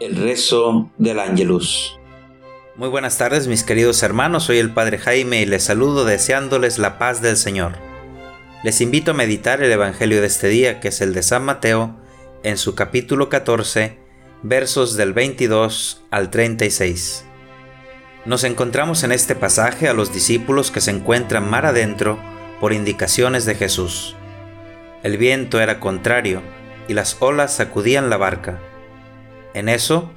El rezo del Ángelus. Muy buenas tardes mis queridos hermanos, soy el Padre Jaime y les saludo deseándoles la paz del Señor. Les invito a meditar el Evangelio de este día, que es el de San Mateo, en su capítulo 14, versos del 22 al 36. Nos encontramos en este pasaje a los discípulos que se encuentran mar adentro por indicaciones de Jesús. El viento era contrario y las olas sacudían la barca en eso,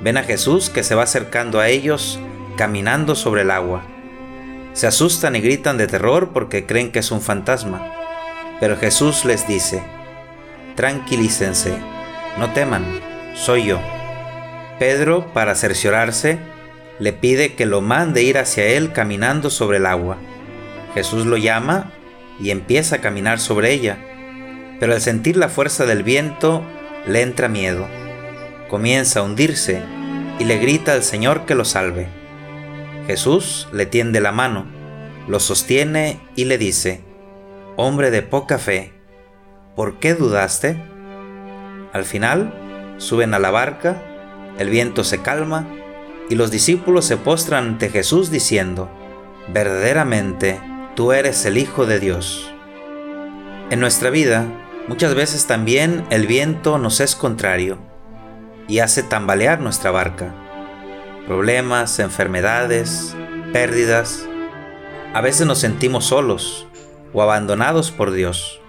ven a Jesús que se va acercando a ellos caminando sobre el agua. Se asustan y gritan de terror porque creen que es un fantasma. Pero Jesús les dice, tranquilícense, no teman, soy yo. Pedro, para cerciorarse, le pide que lo mande ir hacia él caminando sobre el agua. Jesús lo llama y empieza a caminar sobre ella, pero al sentir la fuerza del viento le entra miedo comienza a hundirse y le grita al Señor que lo salve. Jesús le tiende la mano, lo sostiene y le dice, Hombre de poca fe, ¿por qué dudaste? Al final, suben a la barca, el viento se calma y los discípulos se postran ante Jesús diciendo, Verdaderamente, tú eres el Hijo de Dios. En nuestra vida, muchas veces también el viento nos es contrario y hace tambalear nuestra barca. Problemas, enfermedades, pérdidas. A veces nos sentimos solos o abandonados por Dios.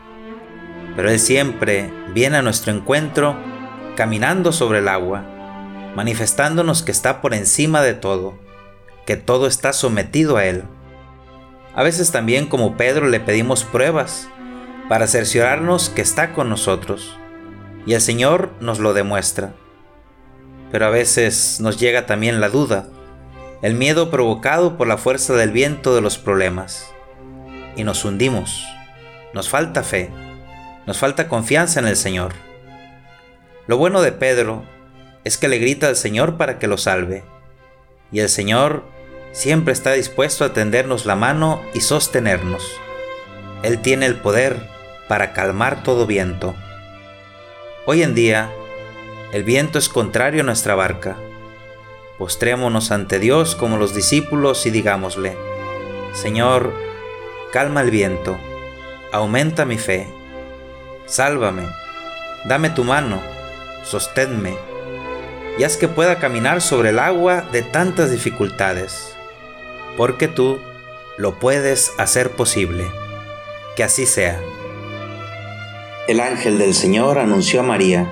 Pero Él siempre viene a nuestro encuentro caminando sobre el agua, manifestándonos que está por encima de todo, que todo está sometido a Él. A veces también como Pedro le pedimos pruebas para cerciorarnos que está con nosotros, y el Señor nos lo demuestra pero a veces nos llega también la duda, el miedo provocado por la fuerza del viento de los problemas. Y nos hundimos, nos falta fe, nos falta confianza en el Señor. Lo bueno de Pedro es que le grita al Señor para que lo salve, y el Señor siempre está dispuesto a tendernos la mano y sostenernos. Él tiene el poder para calmar todo viento. Hoy en día, el viento es contrario a nuestra barca. Postrémonos ante Dios como los discípulos y digámosle, Señor, calma el viento, aumenta mi fe, sálvame, dame tu mano, sosténme, y haz que pueda caminar sobre el agua de tantas dificultades, porque tú lo puedes hacer posible. Que así sea. El ángel del Señor anunció a María,